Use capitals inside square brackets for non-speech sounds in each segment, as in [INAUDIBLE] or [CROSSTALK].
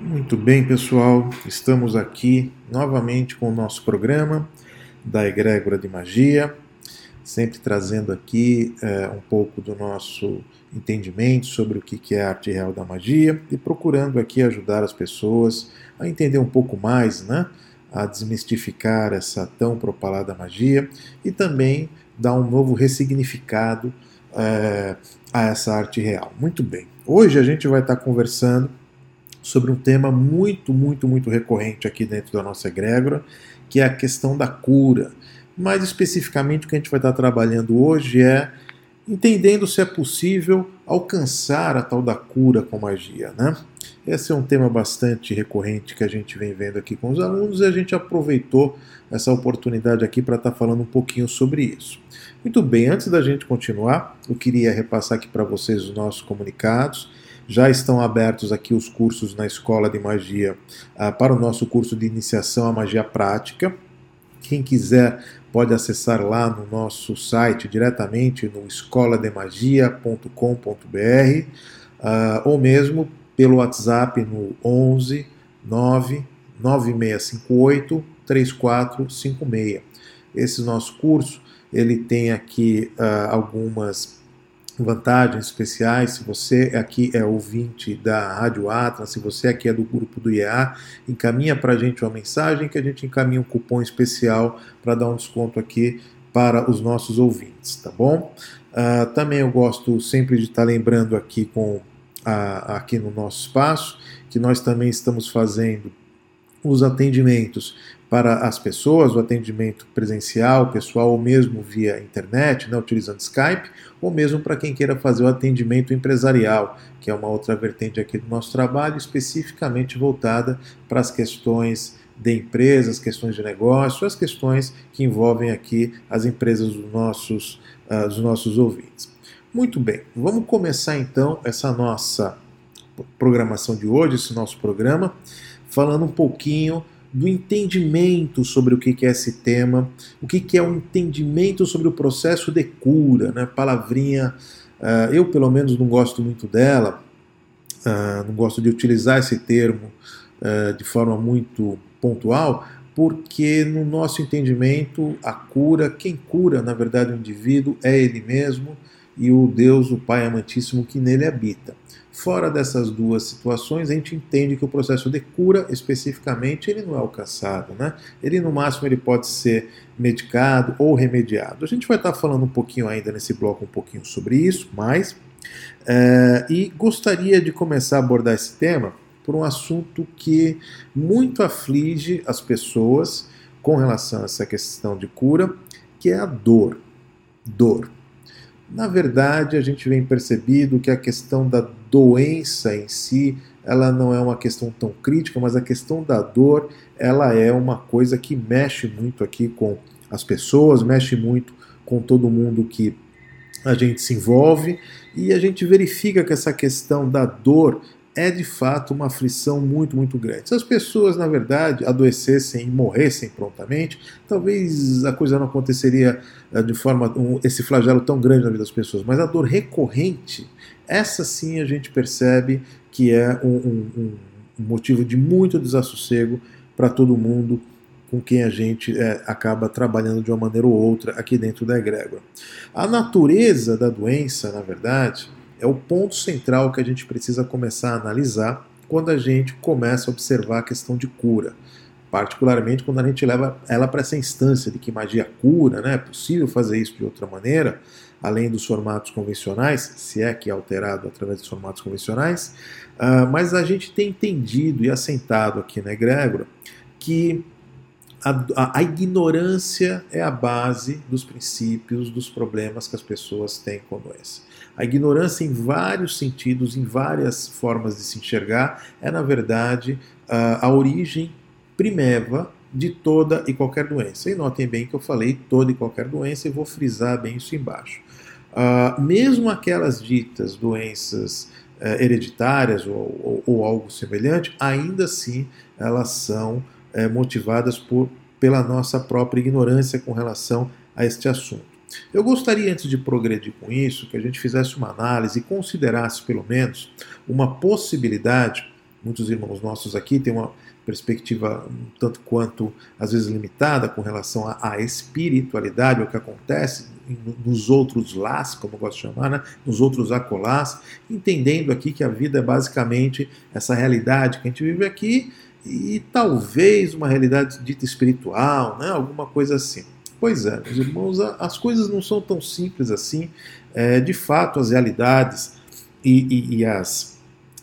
Muito bem, pessoal, estamos aqui novamente com o nosso programa da Egrégora de Magia, sempre trazendo aqui é, um pouco do nosso entendimento sobre o que é a arte real da magia e procurando aqui ajudar as pessoas a entender um pouco mais, né? A desmistificar essa tão propalada magia e também dar um novo ressignificado é, a essa arte real. Muito bem. Hoje a gente vai estar conversando sobre um tema muito, muito, muito recorrente aqui dentro da nossa egrégora, que é a questão da cura. Mais especificamente, o que a gente vai estar trabalhando hoje é entendendo se é possível alcançar a tal da cura com magia, né? Esse é um tema bastante recorrente que a gente vem vendo aqui com os alunos e a gente aproveitou essa oportunidade aqui para estar falando um pouquinho sobre isso. Muito bem, antes da gente continuar, eu queria repassar aqui para vocês os nossos comunicados. Já estão abertos aqui os cursos na Escola de Magia uh, para o nosso curso de iniciação à magia prática. Quem quiser pode acessar lá no nosso site diretamente no escolademagia.com.br uh, ou mesmo pelo WhatsApp no 11 9 9658 3456. Esse nosso curso ele tem aqui uh, algumas vantagens especiais. Se você aqui é ouvinte da Rádio Atlas, se você aqui é do grupo do IEA, encaminha para a gente uma mensagem que a gente encaminha um cupom especial para dar um desconto aqui para os nossos ouvintes, tá bom? Uh, também eu gosto sempre de estar tá lembrando aqui com uh, aqui no nosso espaço que nós também estamos fazendo os atendimentos para as pessoas, o atendimento presencial, pessoal, ou mesmo via internet, né, utilizando Skype, ou mesmo para quem queira fazer o atendimento empresarial, que é uma outra vertente aqui do nosso trabalho, especificamente voltada para as questões de empresas, questões de negócio, as questões que envolvem aqui as empresas dos nossos, uh, dos nossos ouvintes. Muito bem, vamos começar então essa nossa programação de hoje, esse nosso programa, falando um pouquinho do entendimento sobre o que é esse tema, o que é o um entendimento sobre o processo de cura, né? Palavrinha, uh, eu pelo menos não gosto muito dela, uh, não gosto de utilizar esse termo uh, de forma muito pontual, porque no nosso entendimento a cura, quem cura na verdade o indivíduo é ele mesmo e o Deus, o Pai amantíssimo que nele habita. Fora dessas duas situações, a gente entende que o processo de cura, especificamente, ele não é alcançado, né? Ele, no máximo, ele pode ser medicado ou remediado. A gente vai estar falando um pouquinho ainda nesse bloco, um pouquinho sobre isso, mas... É, e gostaria de começar a abordar esse tema por um assunto que muito aflige as pessoas com relação a essa questão de cura, que é a dor. Dor. Na verdade, a gente vem percebido que a questão da doença em si, ela não é uma questão tão crítica, mas a questão da dor, ela é uma coisa que mexe muito aqui com as pessoas, mexe muito com todo mundo que a gente se envolve e a gente verifica que essa questão da dor é de fato uma aflição muito, muito grande. Se as pessoas, na verdade, adoecessem e morressem prontamente, talvez a coisa não aconteceria eh, de forma. Um, esse flagelo tão grande na vida das pessoas. Mas a dor recorrente, essa sim a gente percebe que é um, um, um motivo de muito desassossego para todo mundo com quem a gente é, acaba trabalhando de uma maneira ou outra aqui dentro da egrégora. A natureza da doença, na verdade, é o ponto central que a gente precisa começar a analisar quando a gente começa a observar a questão de cura. Particularmente quando a gente leva ela para essa instância de que magia cura, né? é possível fazer isso de outra maneira, além dos formatos convencionais, se é que é alterado através dos formatos convencionais, uh, mas a gente tem entendido e assentado aqui na egrégora que a, a, a, ignorância é a base dos princípios, dos problemas que as pessoas têm com a doença. A ignorância, em vários sentidos, em várias formas de se enxergar, é, na verdade, a, a origem primeva de toda e qualquer doença. E notem bem que eu falei toda e qualquer doença e vou frisar bem isso embaixo. Uh, mesmo aquelas ditas doenças uh, hereditárias ou, ou, ou, algo semelhante, ainda assim elas são uh, motivadas por, pela nossa própria ignorância com relação a este assunto. Eu gostaria, antes de progredir com isso, que a gente fizesse uma análise e considerasse, pelo menos, uma possibilidade muitos irmãos nossos aqui têm uma perspectiva tanto quanto, às vezes, limitada com relação à, à espiritualidade, o que acontece nos outros lás, como eu gosto de chamar, né? nos outros acolás, entendendo aqui que a vida é basicamente essa realidade que a gente vive aqui e talvez uma realidade dita espiritual, né? alguma coisa assim. Pois é, meus irmãos, as coisas não são tão simples assim. É, de fato, as realidades e, e, e as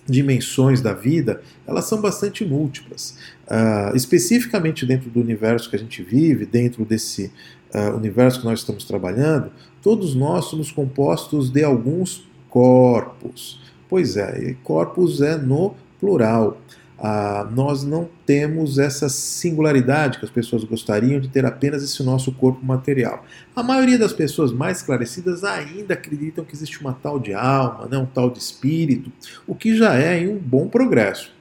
dimensões da vida, elas são bastante múltiplas. Uh, especificamente dentro do universo que a gente vive, dentro desse uh, universo que nós estamos trabalhando, todos nós somos compostos de alguns corpos. Pois é, corpos é no plural ah, nós não temos essa singularidade que as pessoas gostariam de ter apenas esse nosso corpo material. A maioria das pessoas mais esclarecidas ainda acreditam que existe uma tal de alma, né, um tal de espírito, o que já é um bom progresso.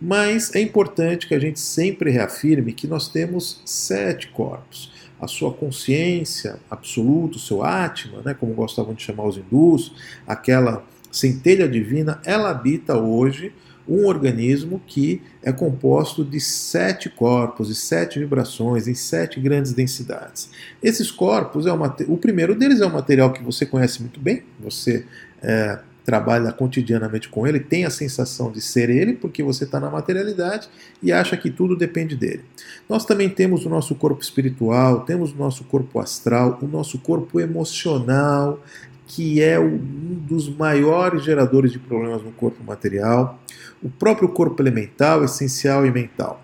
Mas é importante que a gente sempre reafirme que nós temos sete corpos. A sua consciência absoluta, o seu Atma, né, como gostavam de chamar os hindus, aquela centelha divina, ela habita hoje um organismo que é composto de sete corpos, de sete vibrações, em sete grandes densidades. Esses corpos, é o, o primeiro deles é um material que você conhece muito bem, você é, trabalha cotidianamente com ele, tem a sensação de ser ele, porque você está na materialidade e acha que tudo depende dele. Nós também temos o nosso corpo espiritual, temos o nosso corpo astral, o nosso corpo emocional, que é um dos maiores geradores de problemas no corpo material, o próprio corpo elemental, essencial e mental.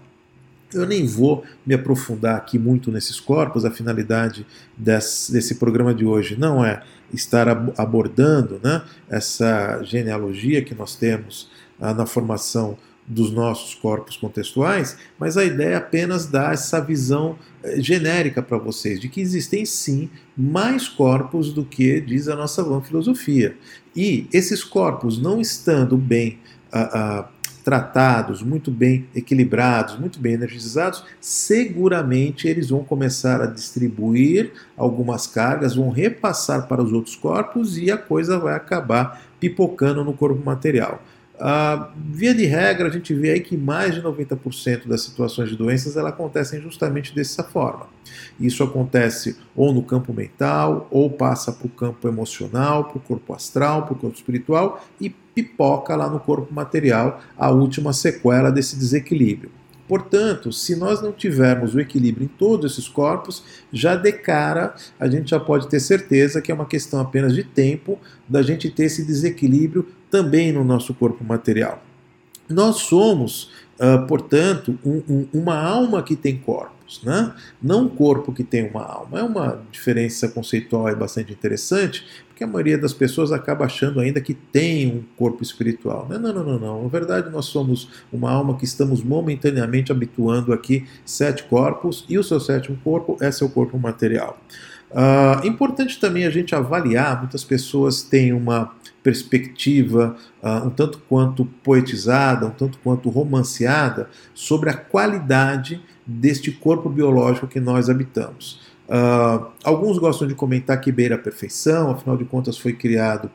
Eu nem vou me aprofundar aqui muito nesses corpos, a finalidade desse, programa de hoje não é estar abordando né, essa genealogia que nós temos ah, na formação dos nossos corpos contextuais, mas a ideia é apenas dar essa visão eh, genérica para vocês de que existem sim mais corpos do que diz a nossa vã filosofia. E esses corpos não estando bem ah, ah, tratados, muito bem equilibrados, muito bem energizados, seguramente eles vão começar a distribuir algumas cargas, vão repassar para os outros corpos e a coisa vai acabar pipocando no corpo material. Uh, via de regra, a gente vê aí que mais de 90% das situações de doenças ela acontecem justamente dessa forma. Isso acontece ou no campo mental, ou passa para o campo emocional, para o corpo astral, para o corpo espiritual e pipoca lá no corpo material a última sequela desse desequilíbrio. Portanto, se nós não tivermos o equilíbrio em todos esses corpos, já de cara a gente já pode ter certeza que é uma questão apenas de tempo da gente ter esse desequilíbrio também no nosso corpo material. Nós somos, uh, portanto, um, um, uma alma que tem corpos, né? não um corpo que tem uma alma. É uma diferença conceitual é bastante interessante, porque a maioria das pessoas acaba achando ainda que tem um corpo espiritual. Não, não, não, não, não. Na verdade, nós somos uma alma que estamos momentaneamente habituando aqui sete corpos, e o seu sétimo corpo é seu corpo material. Uh, importante também a gente avaliar, muitas pessoas têm uma perspectiva uh, um tanto quanto poetizada, um tanto quanto romanceada sobre a qualidade deste corpo biológico que nós habitamos. Uh, alguns gostam de comentar que beira a perfeição, afinal de contas foi criado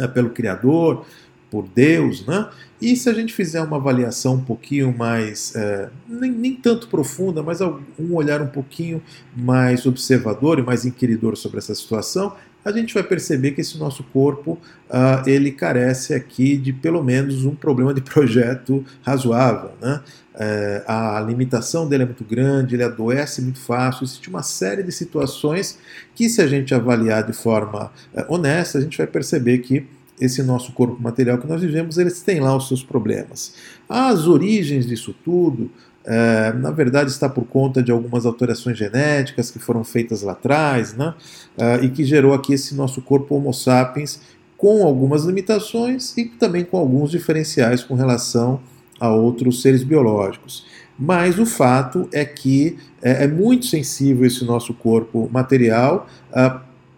uh, pelo Criador, por Deus, né? E se a gente fizer uma avaliação um pouquinho mais, é, nem, nem, tanto profunda, mas um olhar um pouquinho mais observador e mais inquiridor sobre essa situação, a gente vai perceber que esse nosso corpo uh, ele carece aqui de pelo menos um problema de projeto razoável. Né? É, a limitação dele é muito grande, ele adoece muito fácil, existe uma série de situações que, se a gente avaliar de forma é, honesta, a gente vai perceber que esse nosso corpo material que nós vivemos, eles têm lá os seus problemas. As origens disso tudo, é, na verdade está por conta de algumas alterações genéticas que foram feitas lá atrás, né? É, e que gerou aqui esse nosso corpo Homo sapiens com algumas limitações e também com alguns diferenciais com relação a outros seres biológicos. Mas o fato é que é, é muito sensível esse nosso corpo material, é,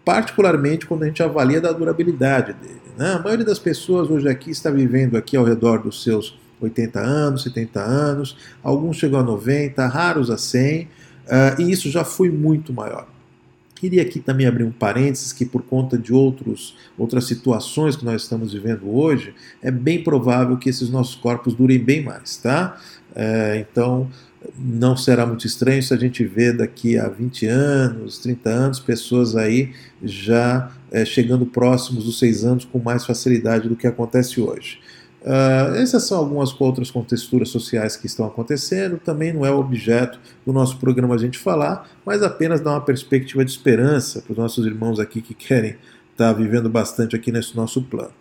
particularmente quando a gente avalia da durabilidade dele. Né? A maioria das pessoas hoje aqui está vivendo aqui ao redor dos seus 80 anos, 70 anos, alguns chegam a 90, raros a 100, uh, e isso já foi muito maior. Queria aqui também abrir um parênteses que, por conta de outros, outras situações que nós estamos vivendo hoje, é bem provável que esses nossos corpos durem bem mais, tá? É, então, não será muito estranho se a gente vê daqui a 20 anos, 30 anos, pessoas aí já é, chegando próximos dos 6 anos com mais facilidade do que acontece hoje. Uh, essas são algumas outras contexturas sociais que estão acontecendo. Também não é objeto do nosso programa a gente falar, mas apenas dar uma perspectiva de esperança para os nossos irmãos aqui que querem estar tá vivendo bastante aqui nesse nosso plano.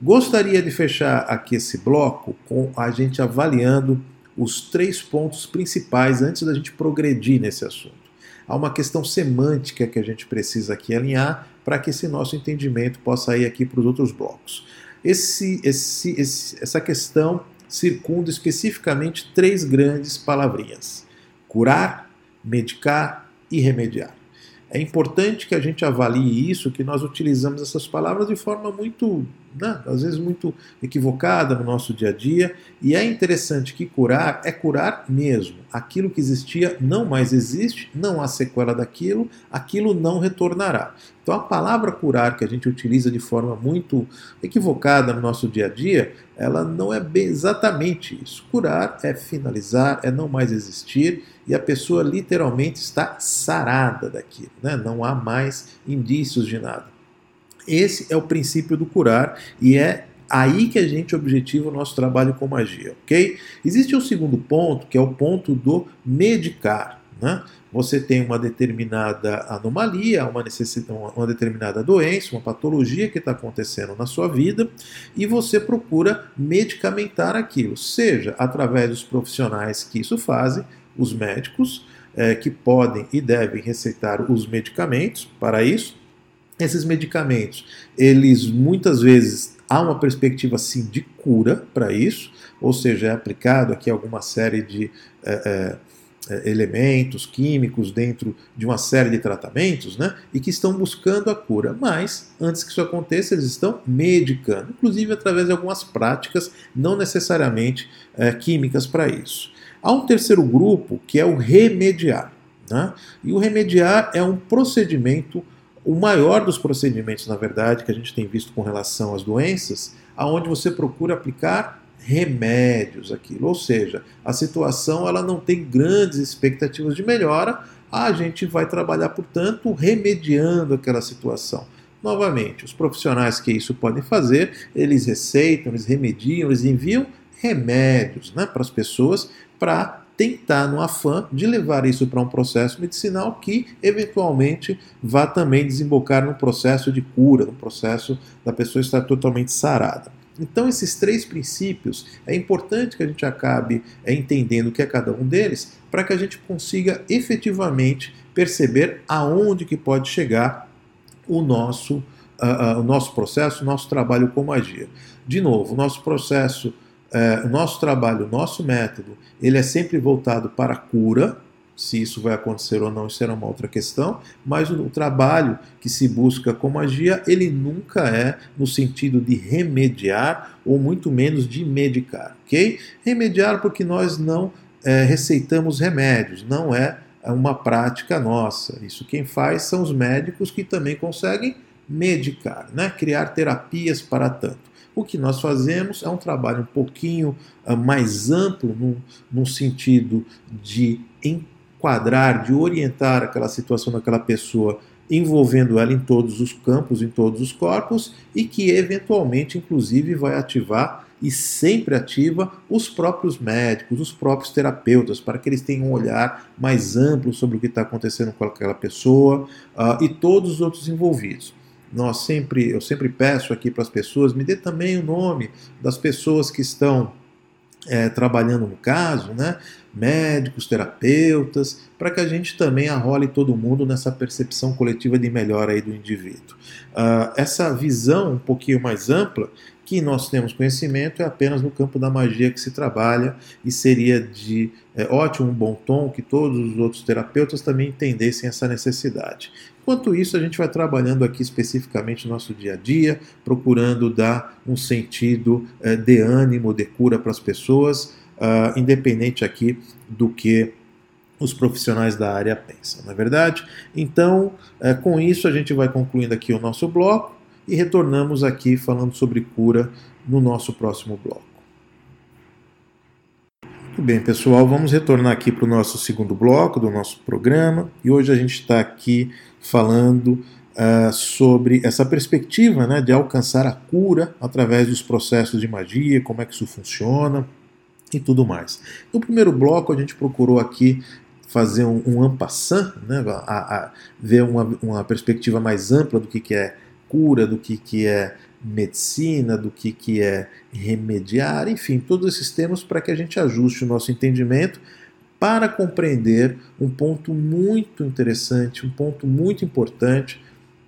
Gostaria de fechar aqui esse bloco com a gente avaliando os três pontos principais antes da gente progredir nesse assunto. Há uma questão semântica que a gente precisa aqui alinhar para que esse nosso entendimento possa ir aqui para os outros blocos. Esse, esse, esse, essa questão circunda especificamente três grandes palavrinhas: curar, medicar e remediar. É importante que a gente avalie isso, que nós utilizamos essas palavras de forma muito, né, às vezes muito equivocada no nosso dia a dia, e é interessante que curar é curar mesmo. Aquilo que existia não mais existe, não há sequela daquilo, aquilo não retornará. Então a palavra curar que a gente utiliza de forma muito equivocada no nosso dia a dia, ela não é exatamente isso. Curar é finalizar, é não mais existir e a pessoa literalmente está sarada daquilo, né? não há mais indícios de nada. Esse é o princípio do curar e é aí que a gente objetiva o nosso trabalho com magia, ok? Existe um segundo ponto, que é o ponto do medicar. Né? Você tem uma determinada anomalia, uma, uma determinada doença, uma patologia que está acontecendo na sua vida e você procura medicamentar aquilo, seja através dos profissionais que isso fazem, os médicos, é, que podem e devem receitar os medicamentos para isso. Esses medicamentos, eles muitas vezes há uma perspectiva sim de cura para isso, ou seja, é aplicado aqui alguma série de é, é, elementos químicos dentro de uma série de tratamentos, né, e que estão buscando a cura. Mas, antes que isso aconteça, eles estão medicando, inclusive através de algumas práticas, não necessariamente é, químicas para isso. Há um terceiro grupo que é o remediar. Né? E o remediar é um procedimento, o maior dos procedimentos, na verdade, que a gente tem visto com relação às doenças, aonde você procura aplicar remédios aquilo, ou seja, a situação ela não tem grandes expectativas de melhora, a gente vai trabalhar, portanto, remediando aquela situação. Novamente, os profissionais que isso podem fazer, eles receitam, eles remediam, eles enviam remédios né, para as pessoas para tentar, no afã de levar isso para um processo medicinal que, eventualmente, vá também desembocar num processo de cura, num processo da pessoa estar totalmente sarada. Então, esses três princípios, é importante que a gente acabe é, entendendo o que é cada um deles, para que a gente consiga efetivamente perceber aonde que pode chegar o nosso, uh, uh, o nosso processo, o nosso trabalho com magia. De novo, o nosso processo é, o nosso trabalho, o nosso método, ele é sempre voltado para a cura. Se isso vai acontecer ou não, isso será uma outra questão. Mas o, o trabalho que se busca com magia, ele nunca é no sentido de remediar ou muito menos de medicar, ok? Remediar porque nós não é, receitamos remédios, não é uma prática nossa. Isso quem faz são os médicos que também conseguem medicar, né? criar terapias para tanto. O que nós fazemos é um trabalho um pouquinho uh, mais amplo, num sentido de enquadrar, de orientar aquela situação daquela pessoa envolvendo ela em todos os campos, em todos os corpos, e que eventualmente, inclusive, vai ativar e sempre ativa os próprios médicos, os próprios terapeutas, para que eles tenham um olhar mais amplo sobre o que está acontecendo com aquela pessoa uh, e todos os outros envolvidos nós sempre, eu sempre peço aqui para as pessoas, me dê também o nome das pessoas que estão é, trabalhando no caso, né? médicos, terapeutas, para que a gente também arrole todo mundo nessa percepção coletiva de melhora aí do indivíduo. Uh, essa visão um pouquinho mais ampla que nós temos conhecimento é apenas no campo da magia que se trabalha e seria de é, ótimo, um bom tom que todos os outros terapeutas também entendessem essa necessidade. Enquanto isso, a gente vai trabalhando aqui especificamente no nosso dia a dia, procurando dar um sentido é, de ânimo, de cura para as pessoas, uh, independente aqui do que os profissionais da área pensam, não é verdade? Então, é, com isso, a gente vai concluindo aqui o nosso bloco e retornamos aqui falando sobre cura no nosso próximo bloco. Muito bem, pessoal, vamos retornar aqui para o nosso segundo bloco do nosso programa e hoje a gente está aqui falando uh, sobre essa perspectiva né, de alcançar a cura através dos processos de magia, como é que isso funciona e tudo mais. No primeiro bloco, a gente procurou aqui fazer um, um ampassant, né, a, a ver uma, uma, perspectiva mais ampla do que, que é cura, do que, que é medicina, do que, que é remediar, enfim, todos esses termos para que a gente ajuste o nosso entendimento para compreender um ponto muito interessante, um ponto muito importante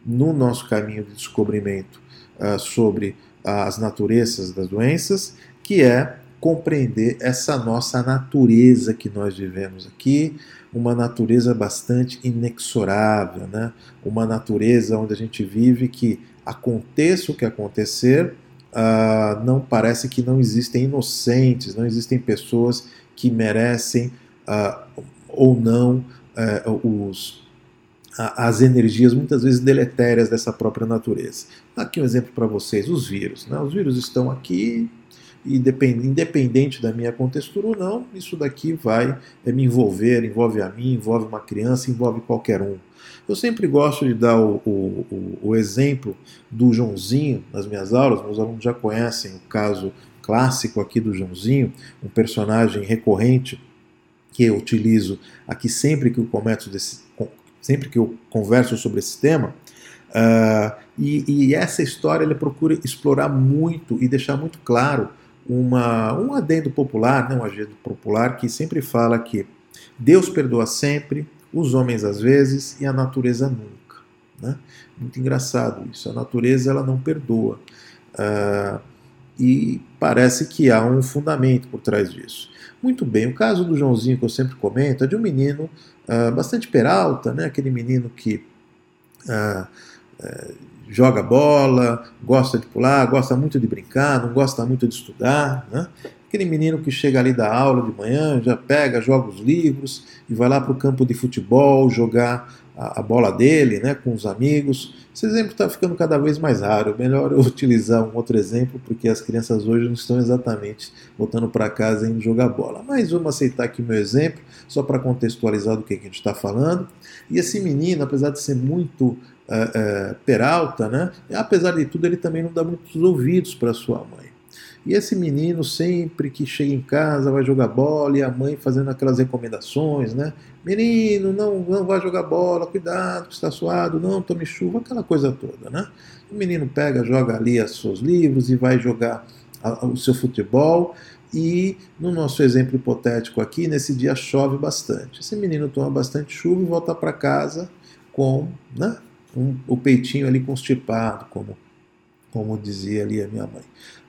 no nosso caminho de descobrimento uh, sobre as naturezas das doenças, que é compreender essa nossa natureza que nós vivemos aqui, uma natureza bastante inexorável, né? uma natureza onde a gente vive que aconteça o que acontecer, uh, não parece que não existem inocentes, não existem pessoas que merecem uh, ou não uh, os as energias muitas vezes deletérias dessa própria natureza. Aqui um exemplo para vocês: os vírus. Né? Os vírus estão aqui, independente da minha contextura ou não, isso daqui vai é, me envolver, envolve a mim, envolve uma criança, envolve qualquer um. Eu sempre gosto de dar o, o, o exemplo do Joãozinho nas minhas aulas, meus alunos já conhecem o caso clássico aqui do Joãozinho, um personagem recorrente que eu utilizo aqui sempre que eu começo desse, sempre que eu converso sobre esse tema. Uh, e, e, essa história ele procura explorar muito e deixar muito claro uma, um adendo popular, né, um adendo popular que sempre fala que Deus perdoa sempre, os homens às vezes e a natureza nunca. Né? Muito engraçado isso. A natureza ela não perdoa. Uh, e parece que há um fundamento por trás disso. Muito bem, o caso do Joãozinho que eu sempre comento é de um menino uh, bastante peralta, né? aquele menino que uh, joga bola, gosta de pular, gosta muito de brincar, não gosta muito de estudar. Né? Aquele menino que chega ali da aula de manhã, já pega, joga os livros e vai lá para o campo de futebol jogar a, a, bola dele né, com os amigos. Esse exemplo está ficando cada vez mais raro. Melhor eu [LAUGHS] utilizar um outro exemplo, porque as crianças hoje não estão exatamente voltando para casa indo jogar bola. Mas vamos aceitar aqui meu exemplo, só para contextualizar do que, que a gente está falando. E esse menino, apesar de ser muito é, é, Peralta, né? apesar de tudo, ele também não dá muitos ouvidos para sua mãe. E esse menino, sempre que chega em casa, vai jogar bola e a mãe fazendo aquelas recomendações, né? Menino, não, não vai jogar bola, cuidado, está suado, não tome chuva, aquela coisa toda, né? O menino pega, joga ali os seus livros e vai jogar o seu futebol. E no nosso exemplo hipotético aqui, nesse dia chove bastante. Esse menino toma bastante chuva e volta para casa com, né? um, o peitinho ali constipado, como, como dizia ali a minha mãe.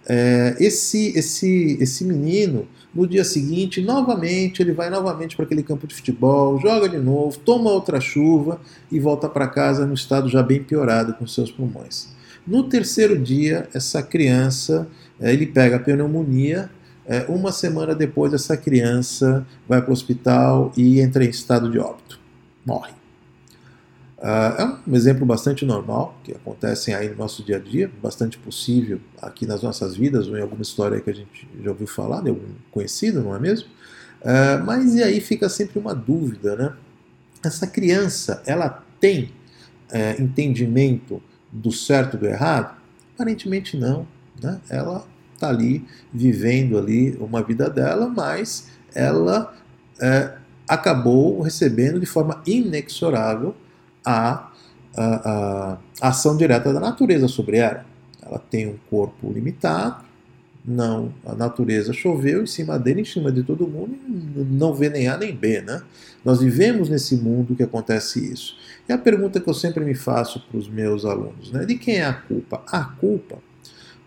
É, esse, esse, esse menino, no dia seguinte, novamente, ele vai novamente para aquele campo de futebol, joga de novo, toma outra chuva e volta para casa no estado já bem piorado com seus pulmões. No terceiro dia, essa criança, é, ele pega a pneumonia, é, uma semana depois, essa criança vai para o hospital e entra em estado de óbito, morre. Uh, é um exemplo bastante normal que acontecem aí no nosso dia a dia, bastante possível aqui nas nossas vidas ou em alguma história que a gente já ouviu falar, de algum conhecido, não é mesmo? Uh, mas e aí fica sempre uma dúvida, né? Essa criança, ela tem uh, entendimento do certo e do errado? Aparentemente não, né? Ela está ali vivendo ali uma vida dela, mas ela é, acabou recebendo de forma inexorável a, a, a ação direta da natureza sobre ela. Ela tem um corpo limitado, não, a natureza choveu em cima dele, em cima de todo mundo, não vê nem A nem B, né? Nós vivemos nesse mundo que acontece isso. E a pergunta que eu sempre me faço para os meus alunos, né? De quem é a culpa? A culpa.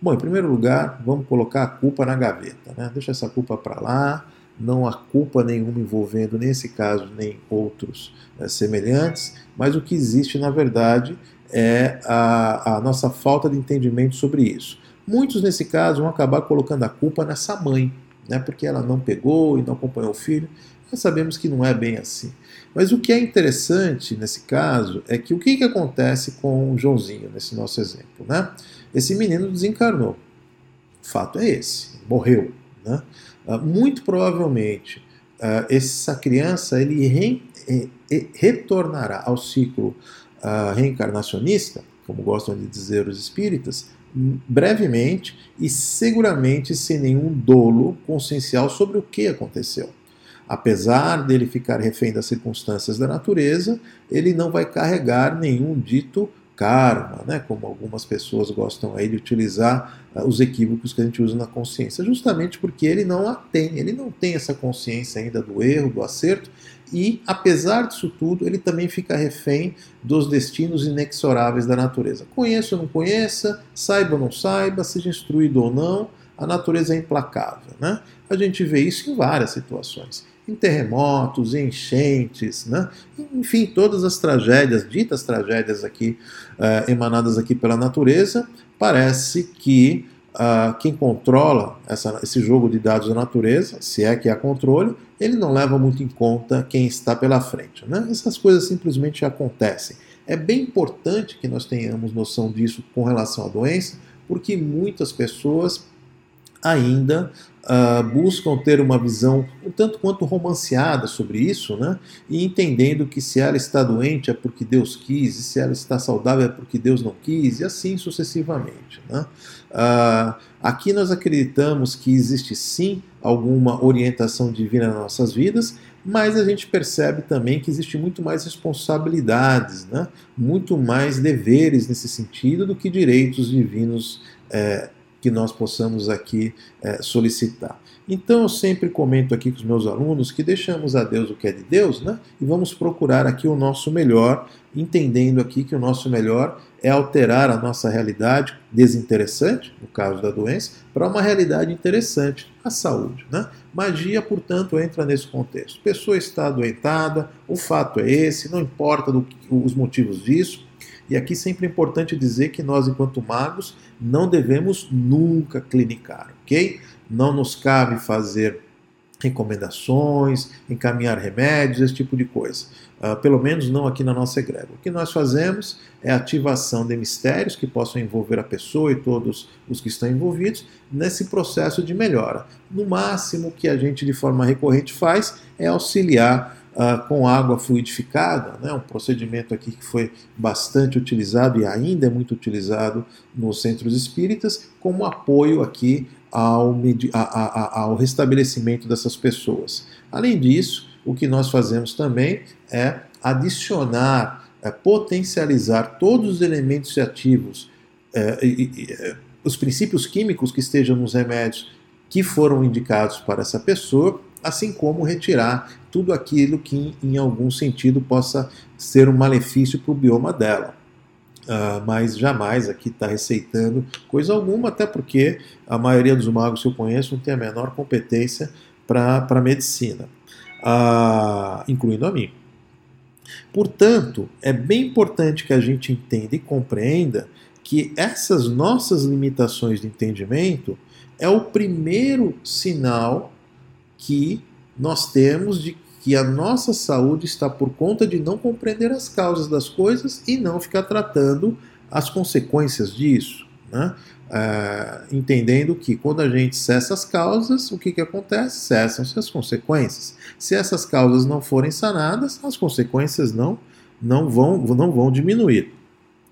Bom, em primeiro lugar, vamos colocar a culpa na gaveta, né? Deixa essa culpa para lá não há culpa nenhuma envolvendo, nesse caso, nem outros é, semelhantes, mas o que existe, na verdade, é a, a nossa falta de entendimento sobre isso. Muitos, nesse caso, vão acabar colocando a culpa nessa mãe, né, porque ela não pegou e não acompanhou o filho. Nós sabemos que não é bem assim. Mas o que é interessante nesse caso é que o que, que acontece com o Joãozinho, nesse nosso exemplo? Né? Esse menino desencarnou. O fato é esse, morreu. Né? Uh, muito provavelmente, uh, essa criança ele re, re, retornará ao ciclo uh, reencarnacionista, como gostam de dizer os espíritas, brevemente e seguramente sem nenhum dolo consciencial sobre o que aconteceu. Apesar dele ficar refém das circunstâncias da natureza, ele não vai carregar nenhum dito karma, né, como algumas pessoas gostam aí de utilizar uh, os equívocos que a gente usa na consciência, justamente porque ele não a tem, ele não tem essa consciência ainda do erro, do acerto, e apesar disso tudo, ele também fica refém dos destinos inexoráveis da natureza. Conheça ou não conheça, saiba ou não saiba, seja instruído ou não, a natureza é implacável. Né? A gente vê isso em várias situações em terremotos, em enchentes, né? enfim, todas as tragédias, ditas tragédias aqui, uh, emanadas aqui pela natureza, parece que uh, quem controla essa, esse jogo de dados da natureza, se é que há controle, ele não leva muito em conta quem está pela frente. Né? Essas coisas simplesmente acontecem. É bem importante que nós tenhamos noção disso com relação à doença, porque muitas pessoas ainda uh, buscam ter uma visão um tanto quanto romanceada sobre isso, né? e entendendo que se ela está doente é porque Deus quis, e se ela está saudável é porque Deus não quis, e assim sucessivamente. Né? Uh, aqui nós acreditamos que existe sim alguma orientação divina nas nossas vidas, mas a gente percebe também que existe muito mais responsabilidades, né? muito mais deveres nesse sentido do que direitos divinos é, que nós possamos aqui é, solicitar. Então eu sempre comento aqui com os meus alunos que deixamos a Deus o que é de Deus, né? E vamos procurar aqui o nosso melhor, entendendo aqui que o nosso melhor é alterar a nossa realidade desinteressante, no caso da doença, para uma realidade interessante, a saúde. Né? Magia, portanto, entra nesse contexto. Pessoa está adoentada, o fato é esse, não importa do, os motivos disso, e aqui sempre é importante dizer que nós, enquanto magos, não devemos nunca clinicar, ok? Não nos cabe fazer recomendações, encaminhar remédios, esse tipo de coisa. Uh, pelo menos não aqui na nossa egrégora. O que nós fazemos é ativação de mistérios que possam envolver a pessoa e todos os que estão envolvidos nesse processo de melhora. No máximo, o que a gente de forma recorrente faz é auxiliar uh, com água fluidificada, né, um procedimento aqui que foi bastante utilizado e ainda é muito utilizado nos centros espíritas, como apoio aqui ao, ao restabelecimento dessas pessoas. Além disso, o que nós fazemos também é adicionar, é, potencializar todos os elementos ativos, é, é, os princípios químicos que estejam nos remédios que foram indicados para essa pessoa assim como retirar tudo aquilo que, em algum sentido, possa ser um malefício para o bioma dela. Uh, mas jamais aqui está receitando coisa alguma, até porque a maioria dos magos que eu conheço não tem a menor competência para a medicina, uh, incluindo a mim. Portanto, é bem importante que a gente entenda e compreenda que essas nossas limitações de entendimento é o primeiro sinal que nós temos de que a nossa saúde está por conta de não compreender as causas das coisas e não ficar tratando as consequências disso. Né? É, entendendo que quando a gente cessa as causas, o que, que acontece? Cessam-se as consequências. Se essas causas não forem sanadas, as consequências não, não, vão, não vão diminuir.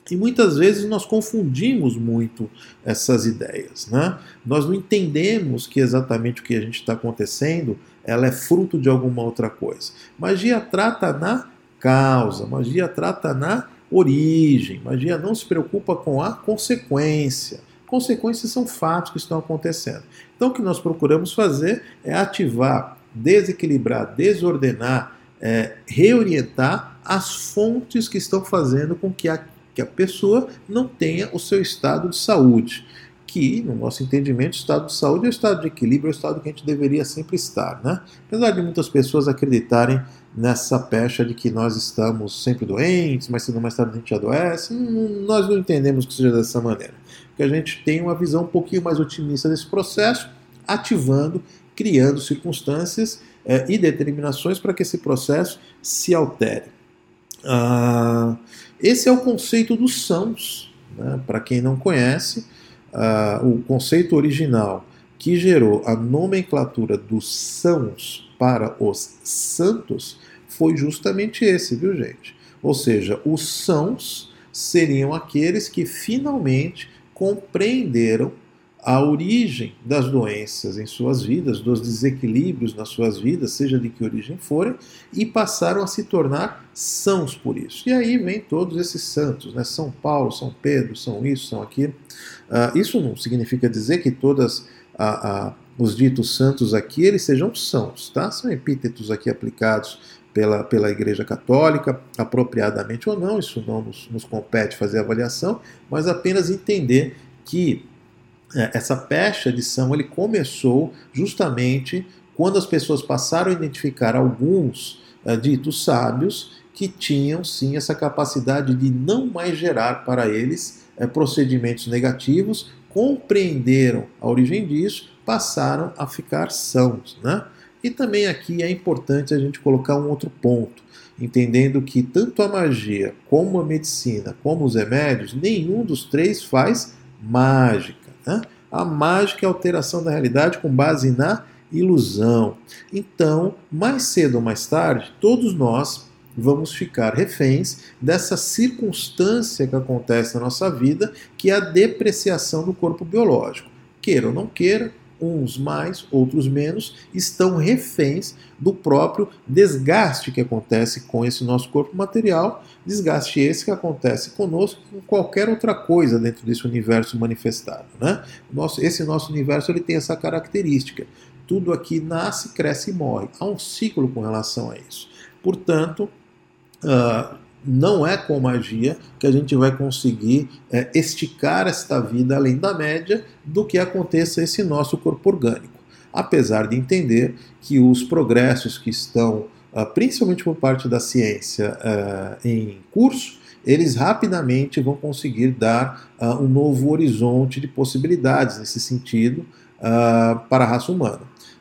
E muitas vezes nós confundimos muito essas ideias. Né? Nós não entendemos que exatamente o que a gente está acontecendo ela é fruto de alguma outra coisa. Magia trata na causa, magia trata na origem, magia não se preocupa com a consequência. Consequências são fatos que estão acontecendo. Então o que nós procuramos fazer é ativar, desequilibrar, desordenar, é, reorientar as fontes que estão fazendo com que a que a pessoa não tenha o seu estado de saúde, que, no nosso entendimento, o estado de saúde é o estado de equilíbrio, é o estado que a gente deveria sempre estar. Né? Apesar de muitas pessoas acreditarem nessa pecha de que nós estamos sempre doentes, mas se mais tarde a gente adoece, nós não entendemos que seja dessa maneira. Porque a gente tem uma visão um pouquinho mais otimista desse processo, ativando criando circunstâncias é, e determinações para que esse processo se altere. Ah, esse é o conceito dos sãos. Né? Para quem não conhece, ah, o conceito original que gerou a nomenclatura dos sãos para os santos foi justamente esse, viu, gente? Ou seja, os sãos seriam aqueles que finalmente compreenderam a origem das doenças em suas vidas, dos desequilíbrios nas suas vidas, seja de que origem forem, e passaram a se tornar sãos por isso. E aí vem todos esses santos, né? São Paulo, São Pedro, São isso, São aquilo. Uh, isso não significa dizer que uh, os ditos santos aqui eles sejam sãos, tá? São epítetos aqui aplicados pela, pela Igreja Católica, apropriadamente ou não, isso não nos, nos compete fazer avaliação, mas apenas entender que é, essa pecha de São ele começou justamente quando as pessoas passaram a identificar alguns uh, ditos sábios que tinham sim essa capacidade de não mais gerar para eles procedimentos negativos, compreenderam a origem disso, passaram a ficar sãos. Né? E também aqui é importante a gente colocar um outro ponto, entendendo que tanto a magia, como a medicina, como os remédios, nenhum dos três faz mágica. Né? A mágica é a alteração da realidade com base na ilusão. Então, mais cedo ou mais tarde, todos nós vamos ficar reféns dessa circunstância que acontece na nossa vida, que é a depreciação do corpo biológico. Queira ou não queira, uns mais, outros menos, estão reféns do próprio desgaste que acontece com esse nosso corpo material, desgaste esse que acontece conosco com qualquer outra coisa dentro desse universo manifestado. Né? Nosso, esse nosso universo ele tem essa característica. Tudo aqui nasce, cresce e morre. Há um ciclo com relação a isso. Portanto, uh, não é com magia que a gente vai conseguir é, esticar esta vida além da média do que aconteça esse nosso corpo orgânico. Apesar de entender que os progressos que estão, uh, principalmente por parte da ciência, uh, em curso, eles rapidamente vão conseguir dar uh, um novo horizonte de possibilidades nesse sentido para a raça humana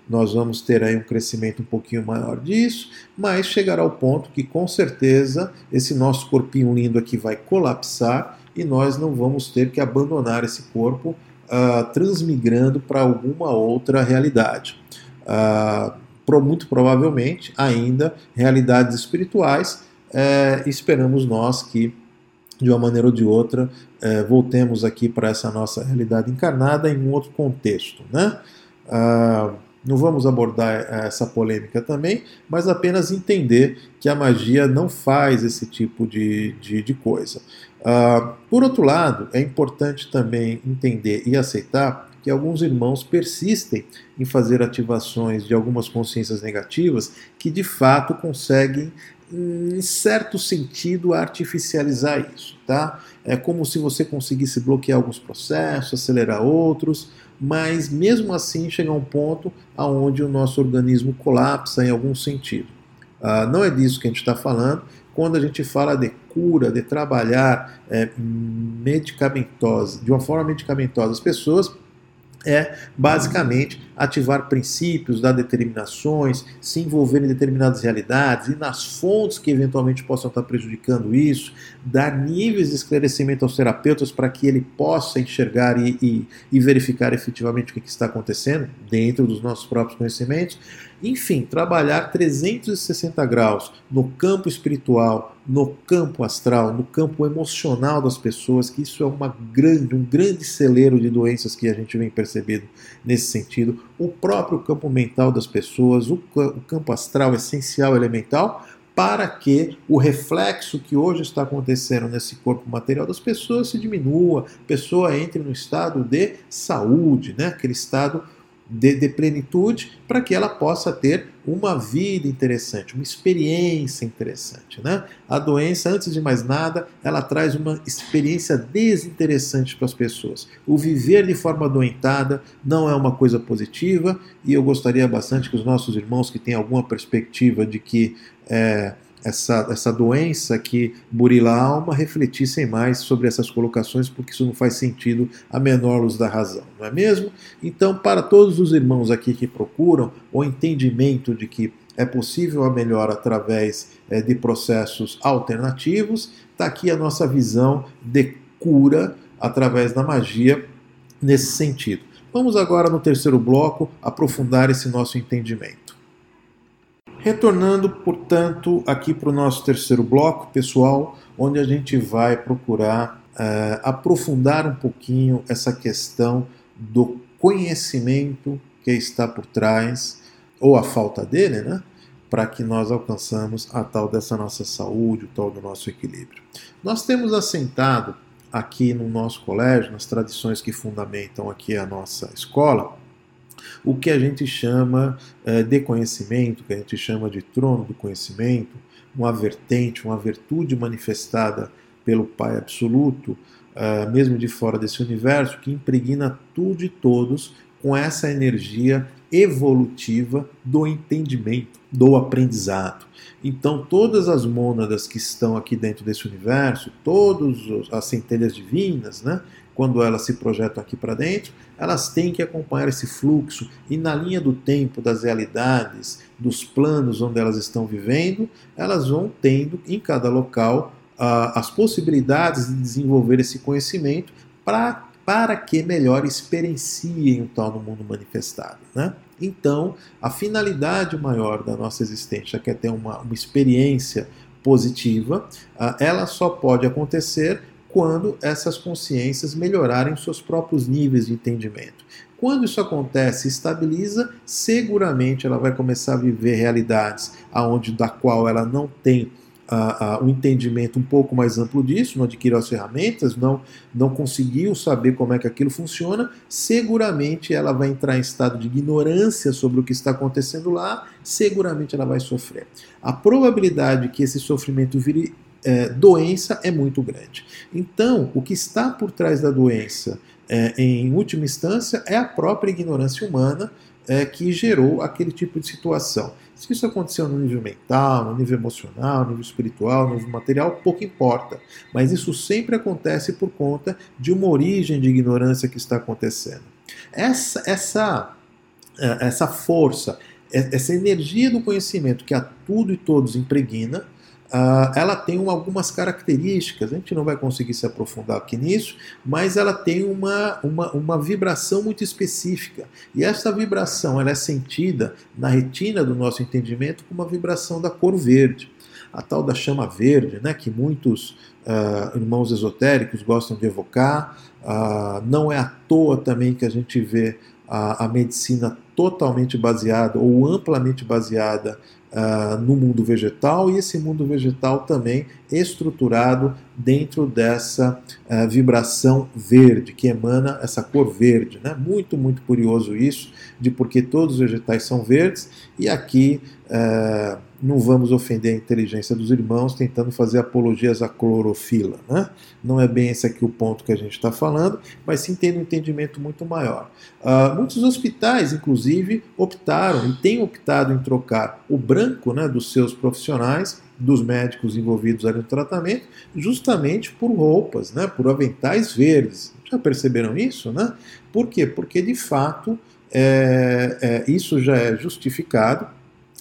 nós vamos ter aí um crescimento um pouquinho maior disso, mas chegará ao ponto que com certeza esse nosso corpinho lindo aqui vai colapsar e nós não vamos ter que abandonar esse corpo uh, transmigrando para alguma outra realidade. Uh, muito provavelmente ainda realidades espirituais, eh, esperamos nós que de uma maneira ou de outra eh, voltemos aqui para essa nossa realidade encarnada em um outro contexto. Né? Uh, não vamos abordar eh, essa polêmica também, mas apenas entender que a magia não faz esse tipo de, de, de coisa. Uh, por outro lado, é importante também entender e aceitar que alguns irmãos persistem em fazer ativações de algumas consciências negativas que de fato conseguem, em certo sentido, artificializar isso. Tá? É como se você conseguisse bloquear alguns processos, acelerar outros mas mesmo assim chega a um ponto aonde o nosso organismo colapsa em algum sentido. Ah, não é disso que a gente está falando. Quando a gente fala de cura, de trabalhar é, medicamentosa, de uma forma medicamentosa as pessoas, é basicamente ativar princípios, dar determinações, se envolver em determinadas realidades e nas fontes que eventualmente possam estar prejudicando isso, dar níveis de esclarecimento aos terapeutas para que ele possa enxergar e, e, e verificar efetivamente o que, que está acontecendo dentro dos nossos próprios conhecimentos. Enfim, trabalhar 360 graus no campo espiritual, no campo astral, no campo emocional das pessoas, que isso é uma grande, um grande celeiro de doenças que a gente vem percebendo nesse sentido. O próprio campo mental das pessoas, o, campo astral essencial, elemental, para que o reflexo que hoje está acontecendo nesse corpo material das pessoas se diminua, a pessoa entre no estado de saúde, né? aquele estado de, de plenitude para que ela possa ter uma vida interessante, uma experiência interessante. Né? A doença, antes de mais nada, ela traz uma experiência desinteressante para as pessoas. O viver de forma adoentada não é uma coisa positiva e eu gostaria bastante que os nossos irmãos que têm alguma perspectiva de que é, essa, essa doença que burila a alma refletissem mais sobre essas colocações, porque isso não faz sentido a menor luz da razão, não é mesmo? Então, para todos os irmãos aqui que procuram o entendimento de que é possível a melhora através é, de processos alternativos, está aqui a nossa visão de cura através da magia nesse sentido. Vamos agora no terceiro bloco aprofundar esse nosso entendimento. Retornando, portanto, aqui para o nosso terceiro bloco, pessoal, onde a gente vai procurar uh, aprofundar um pouquinho essa questão do conhecimento que está por trás, ou a falta dele, né? Para que nós alcançamos a tal dessa nossa saúde, o tal do nosso equilíbrio. Nós temos assentado aqui no nosso colégio, nas tradições que fundamentam aqui a nossa escola, o que a gente chama é, de conhecimento, que a gente chama de trono do conhecimento, uma vertente, uma virtude manifestada pelo Pai Absoluto, uh, mesmo de fora desse universo, que impregna tudo e todos com essa energia evolutiva do entendimento, do aprendizado. Então, todas as mônadas que estão aqui dentro desse universo, todas as centelhas divinas, né, quando elas se projetam aqui para dentro, elas têm que acompanhar esse fluxo e na linha do tempo, das realidades, dos planos onde elas estão vivendo, elas vão tendo em cada local as possibilidades de desenvolver esse conhecimento para para que melhor experienciem o tal no mundo manifestado. Né? Então, a finalidade maior da nossa existência, que é ter uma, uma experiência positiva, ela só pode acontecer quando essas consciências melhorarem seus próprios níveis de entendimento. Quando isso acontece, estabiliza, seguramente ela vai começar a viver realidades aonde da qual ela não tem uh, uh, um entendimento um pouco mais amplo disso, não adquiriu as ferramentas, não, não conseguiu saber como é que aquilo funciona, seguramente ela vai entrar em estado de ignorância sobre o que está acontecendo lá, seguramente ela vai sofrer. A probabilidade que esse sofrimento vire é, doença é muito grande. Então, o que está por trás da doença, é, em última instância, é a própria ignorância humana é, que gerou aquele tipo de situação. Se isso aconteceu no nível mental, no nível emocional, no nível espiritual, no nível material, pouco importa. Mas isso sempre acontece por conta de uma origem de ignorância que está acontecendo. Essa, essa, é, essa força, é, essa energia do conhecimento que a tudo e todos impregna, ela tem uma, algumas características, a gente não vai conseguir se aprofundar aqui nisso, mas ela tem uma, uma, uma vibração muito específica. E essa vibração ela é sentida na retina do nosso entendimento como uma vibração da cor verde. A tal da chama verde, né, que muitos uh, irmãos esotéricos gostam de evocar. Uh, não é à toa também que a gente vê a, a medicina totalmente baseada ou amplamente baseada uh, no mundo vegetal e esse mundo vegetal também estruturado dentro dessa uh, vibração verde que emana essa cor verde. Né? Muito, muito curioso isso, de porque todos os vegetais são verdes e aqui. Uh, não vamos ofender a inteligência dos irmãos tentando fazer apologias à clorofila. Né? Não é bem esse aqui o ponto que a gente está falando, mas sim tendo um entendimento muito maior. Uh, muitos hospitais, inclusive, optaram e têm optado em trocar o branco né, dos seus profissionais dos médicos envolvidos ali no tratamento, justamente por roupas, né, por aventais verdes. Já perceberam isso? Né? Por quê? Porque de fato é, é, isso já é justificado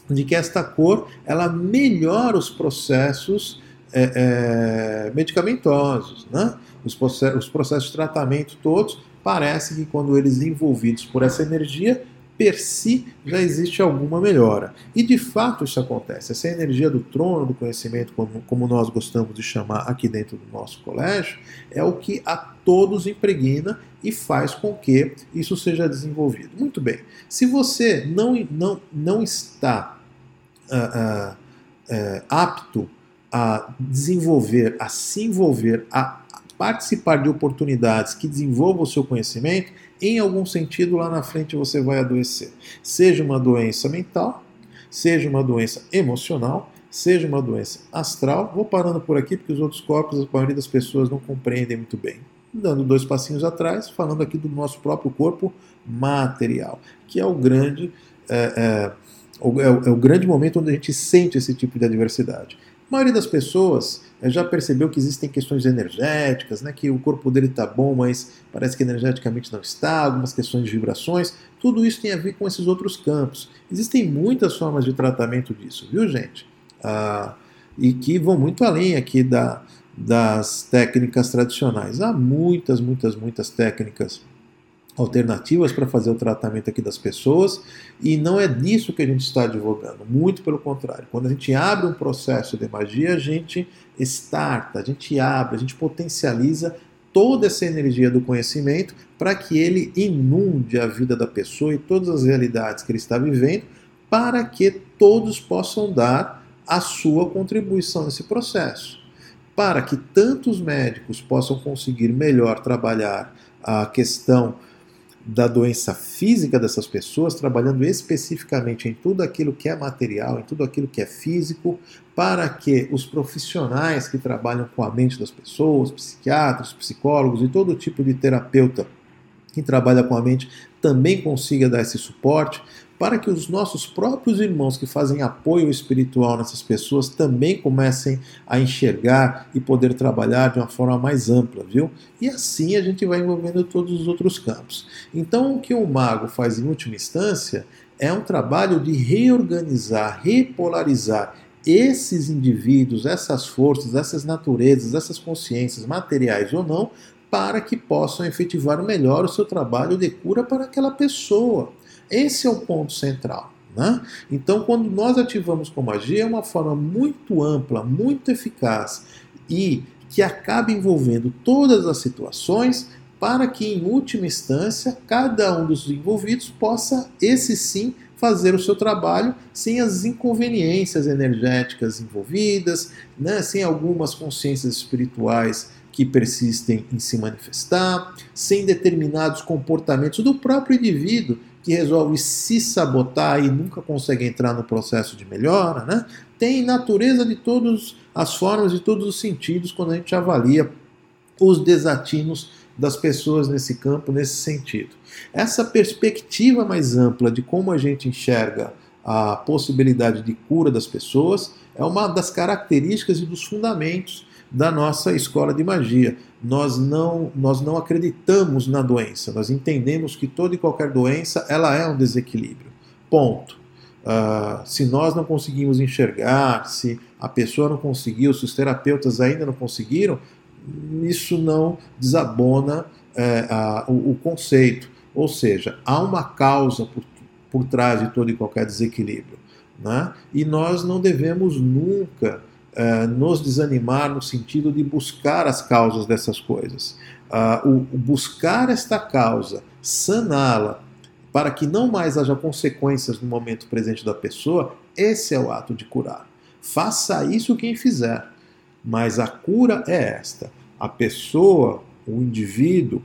de que esta cor ela melhora os processos é, é, medicamentosos, né? os, processos, os processos de tratamento todos, parece que quando eles envolvidos por essa energia, per si já existe alguma melhora. E de fato isso acontece. Essa energia do trono do conhecimento, como, como nós gostamos de chamar aqui dentro do nosso colégio, é o que a todos impregna e faz com que isso seja desenvolvido. Muito bem. Se você não, não, não está uh, uh, apto a desenvolver, a se envolver, a participar de oportunidades que desenvolvam o seu conhecimento, em algum sentido lá na frente você vai adoecer. Seja uma doença mental, seja uma doença emocional, seja uma doença astral. Vou parando por aqui porque os outros corpos, a maioria das pessoas não compreendem muito bem. Dando dois passinhos atrás, falando aqui do nosso próprio corpo material, que é o grande. É, é, é o, é o grande momento onde a gente sente esse tipo de adversidade. A maioria das pessoas eh, já percebeu que existem questões energéticas, né, que o corpo dele está bom, mas parece que energeticamente não está, algumas questões de vibrações. Tudo isso tem a ver com esses outros campos. Existem muitas formas de tratamento disso, viu, gente? Ah, e que vão muito além aqui da, das técnicas tradicionais. Há muitas, muitas, muitas técnicas alternativas para fazer o tratamento aqui das pessoas e não é disso que a gente está advogando, muito pelo contrário. Quando a gente abre um processo de magia, a gente starta, a gente abre, a gente potencializa toda essa energia do conhecimento para que ele inunde a vida da pessoa e todas as realidades que ele está vivendo, para que todos possam dar a sua contribuição nesse processo. Para que tantos médicos possam conseguir melhor trabalhar a questão da doença física dessas pessoas, trabalhando especificamente em tudo aquilo que é material, em tudo aquilo que é físico, para que os profissionais que trabalham com a mente das pessoas, psiquiatras, psicólogos e todo tipo de terapeuta que trabalha com a mente também consiga dar esse suporte, para que os nossos próprios irmãos que fazem apoio espiritual nessas pessoas também comecem a enxergar e poder trabalhar de uma forma mais ampla, viu? E assim a gente vai envolvendo todos os outros campos. Então, o que o mago faz em última instância é um trabalho de reorganizar, repolarizar esses indivíduos, essas forças, essas naturezas, essas consciências, materiais ou não, para que possam efetivar melhor o seu trabalho de cura para aquela pessoa. Esse é o ponto central. Né? Então, quando nós ativamos com magia, é uma forma muito ampla, muito eficaz e que acaba envolvendo todas as situações para que, em última instância, cada um dos envolvidos possa, esse sim, fazer o seu trabalho sem as inconveniências energéticas envolvidas, né? sem algumas consciências espirituais que persistem em se manifestar, sem determinados comportamentos do próprio indivíduo que resolve se sabotar e nunca consegue entrar no processo de melhora, né? tem natureza de todas as formas, de todos os sentidos, quando a gente avalia os desatinos das pessoas nesse campo, nesse sentido. Essa perspectiva mais ampla de como a gente enxerga a possibilidade de cura das pessoas é uma das características e dos fundamentos da nossa escola de magia. Nós não, nós não acreditamos na doença, nós entendemos que toda e qualquer doença ela é um desequilíbrio. Ponto. Uh, se nós não conseguimos enxergar, se a pessoa não conseguiu, se os terapeutas ainda não conseguiram, isso não desabona é, o, o, conceito. Ou seja, há uma causa por, por trás de todo e qualquer desequilíbrio. Né? E nós não devemos nunca uh, nos desanimar no sentido de buscar as causas dessas coisas. Uh, o, o buscar esta causa, saná-la, para que não mais haja consequências no momento presente da pessoa, esse é o ato de curar. Faça isso quem fizer, mas a cura é esta. A pessoa, o indivíduo,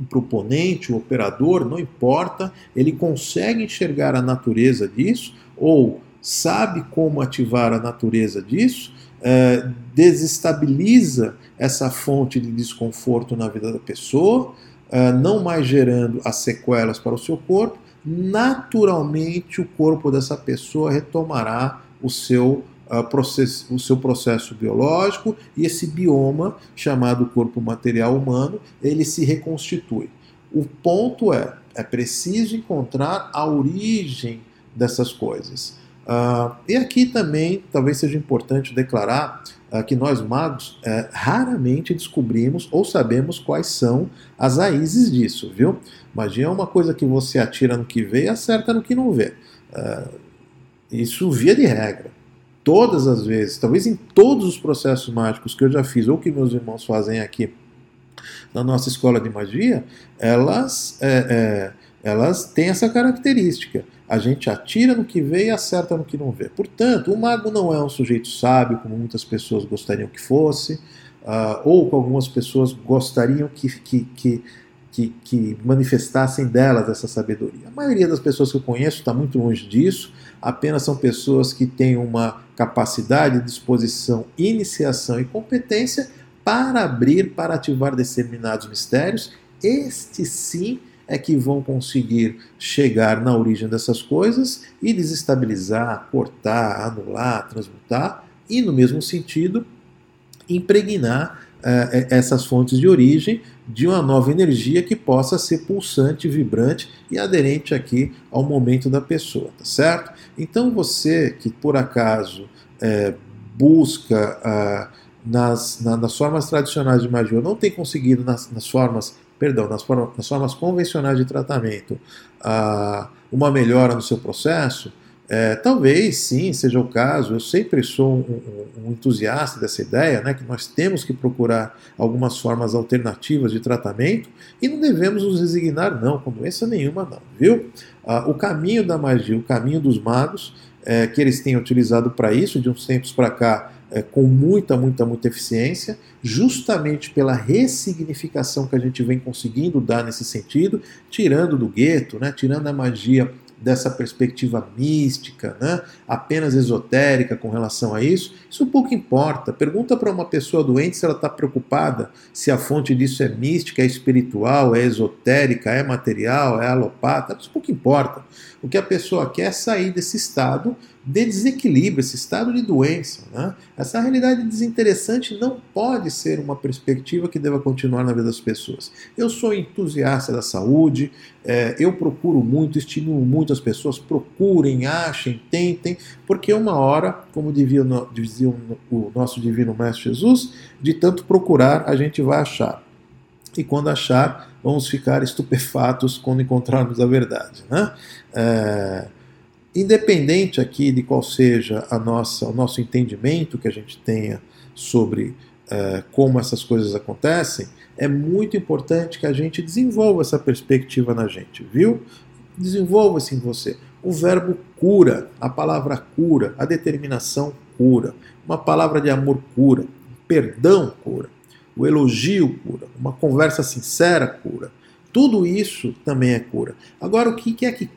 o proponente, o operador, não importa, ele consegue enxergar a natureza disso ou sabe como ativar a natureza disso, é, desestabiliza essa fonte de desconforto na vida da pessoa, é, não mais gerando as sequelas para o seu corpo, naturalmente o corpo dessa pessoa retomará o seu, uh, processo, o seu processo biológico e esse bioma, chamado corpo material humano, ele se reconstitui. O ponto é, é preciso encontrar a origem dessas coisas. Uh, e aqui também talvez seja importante declarar uh, que nós magos uh, raramente descobrimos ou sabemos quais são as raízes disso, viu? Magia é uma coisa que você atira no que vê e acerta no que não vê. Ah, isso via de regra. Todas as vezes, talvez em todos os processos mágicos que eu já fiz ou que meus irmãos fazem aqui na nossa escola de magia, elas, é, é, elas têm essa característica a gente atira no que vê e acerta no que não vê. Portanto, o mago não é um sujeito sábio, como muitas pessoas gostariam que fosse, uh, ou como algumas pessoas gostariam que, que, que, que, que manifestassem delas essa sabedoria. A maioria das pessoas que eu conheço está muito longe disso, apenas são pessoas que têm uma capacidade, disposição, iniciação e competência para abrir, para ativar determinados mistérios. Este sim é que vão conseguir chegar na origem dessas coisas e desestabilizar, cortar, anular, transmutar e, no mesmo sentido, impregnar uh, essas fontes de origem de uma nova energia que possa ser pulsante, vibrante e aderente aqui ao momento da pessoa, tá certo? Então você que por acaso é, busca uh, nas, na, nas formas tradicionais de magia não tem conseguido nas, nas formas, perdão, nas, formas, nas formas convencionais de tratamento uh, uma melhora no seu processo, é, talvez sim seja o caso, eu sempre sou um, um, um, entusiasta dessa ideia, né, que nós temos que procurar algumas formas alternativas de tratamento e não devemos nos resignar, não, com doença nenhuma, não, viu? Ah, o caminho da magia, o caminho dos magos, é, que eles têm utilizado para isso, de uns tempos para cá, é, com muita, muita, muita eficiência, justamente pela ressignificação que a gente vem conseguindo dar nesse sentido, tirando do gueto, né, tirando a magia dessa perspectiva mística, né? apenas esotérica com relação a isso, isso pouco importa. Pergunta para uma pessoa doente se ela está preocupada se a fonte disso é mística, é espiritual, é esotérica, é material, é alopata, isso pouco importa. O que a pessoa quer é sair desse estado de desequilíbrio, esse estado de doença. Né? Essa realidade desinteressante não pode ser uma perspectiva que deva continuar na vida das pessoas. Eu sou entusiasta da saúde, é, eu procuro muito, estimulo muito as pessoas, procurem, achem, tentem, porque uma hora, como dizia o nosso divino Mestre Jesus, de tanto procurar, a gente vai achar. E quando achar, vamos ficar estupefatos quando encontrarmos a verdade. Né? É, independente aqui de qual seja a nossa, o nosso entendimento que a gente tenha sobre é, como essas coisas acontecem, é muito importante que a gente desenvolva essa perspectiva na gente, viu? Desenvolva-se em você. O verbo cura, a palavra cura, a determinação cura, uma palavra de amor cura, perdão cura, o elogio cura, uma conversa sincera cura. Tudo isso também é cura. Agora, o que é que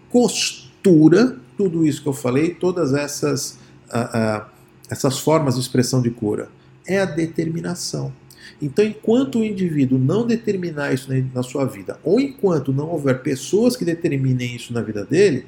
costura tudo isso que eu falei, todas essas, uh, uh, essas formas de expressão de cura? É a determinação. Então, enquanto o indivíduo não determinar isso na sua vida, ou enquanto não houver pessoas que determinem isso na vida dele,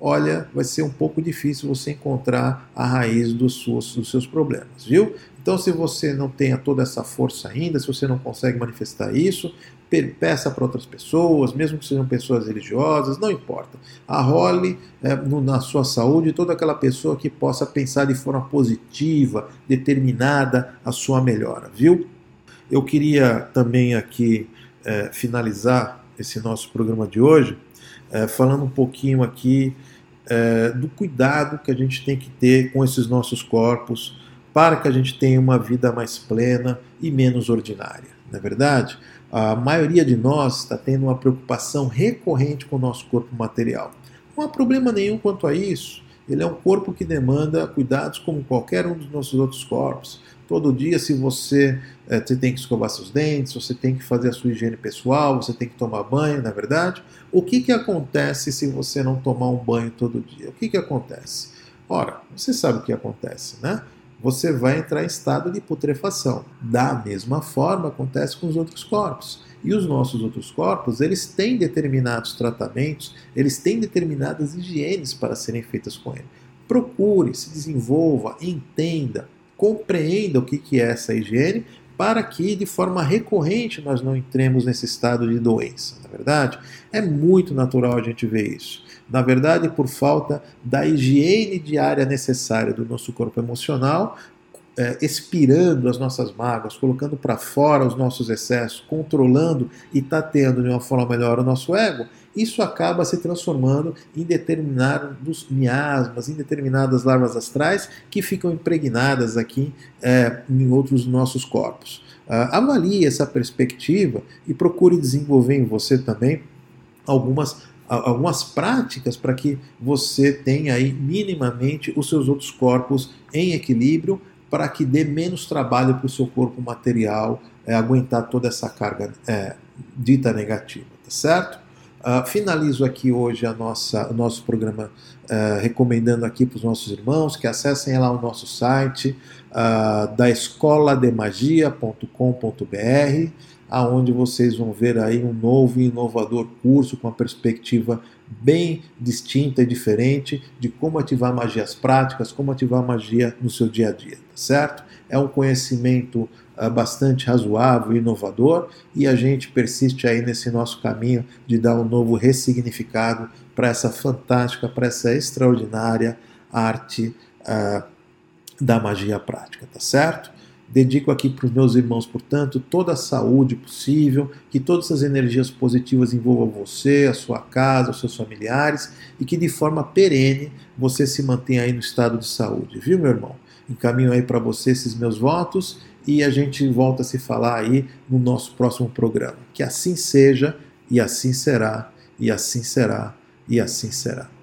olha, vai ser um pouco difícil você encontrar a raiz dos seus, dos seus problemas, viu? Então, se você não tem toda essa força ainda, se você não consegue manifestar isso, peça para outras pessoas, mesmo que sejam pessoas religiosas, não importa. Arrole é, no, na sua saúde toda aquela pessoa que possa pensar de forma positiva, determinada a sua melhora, viu? Eu queria também aqui é, finalizar esse nosso programa de hoje é, falando um pouquinho aqui é, do cuidado que a gente tem que ter com esses nossos corpos para que a gente tenha uma vida mais plena e menos ordinária. Não é verdade? A maioria de nós está tendo uma preocupação recorrente com o nosso corpo material. Não há problema nenhum quanto a isso. Ele é um corpo que demanda cuidados como qualquer um dos nossos outros corpos. Todo dia, se você, é, você tem que escovar seus dentes, você tem que fazer a sua higiene pessoal, você tem que tomar banho, na é verdade. O que, que acontece se você não tomar um banho todo dia? O que, que acontece? Ora, você sabe o que acontece, né? Você vai entrar em estado de putrefação. Da mesma forma acontece com os outros corpos. E os nossos outros corpos, eles têm determinados tratamentos, eles têm determinadas higienes para serem feitas com ele. Procure, se desenvolva, entenda, compreenda o que é essa higiene para que de forma recorrente nós não entremos nesse estado de doença, na é verdade? É muito natural a gente ver isso. Na verdade, por falta da higiene diária necessária do nosso corpo emocional, é, expirando as nossas mágoas, colocando para fora os nossos excessos, controlando e tatendo de uma forma melhor o nosso ego, isso acaba se transformando em determinados miasmas, em determinadas larvas astrais que ficam impregnadas aqui é, em outros nossos corpos. Uh, avalie essa perspectiva e procure desenvolver em você também algumas algumas práticas para que você tenha aí minimamente os seus outros corpos em equilíbrio para que dê menos trabalho para o seu corpo material é, aguentar toda essa carga é, dita negativa, tá certo? Uh, finalizo aqui hoje a nossa, o nosso programa uh, recomendando aqui para os nossos irmãos que acessem lá o nosso site uh, da escolademagia.com.br aonde vocês vão ver aí um novo e inovador curso com uma perspectiva bem distinta e diferente de como ativar magias práticas, como ativar magia no seu dia a dia, tá certo? É um conhecimento uh, bastante razoável e inovador e a gente persiste aí nesse nosso caminho de dar um novo ressignificado para essa fantástica, para essa extraordinária arte uh, da magia prática, tá certo? Dedico aqui para os meus irmãos, portanto, toda a saúde possível, que todas as energias positivas envolvam você, a sua casa, os seus familiares e que de forma perene você se mantenha aí no estado de saúde, viu, meu irmão? Encaminho aí para você esses meus votos e a gente volta a se falar aí no nosso próximo programa. Que assim seja, e assim será, e assim será, e assim será.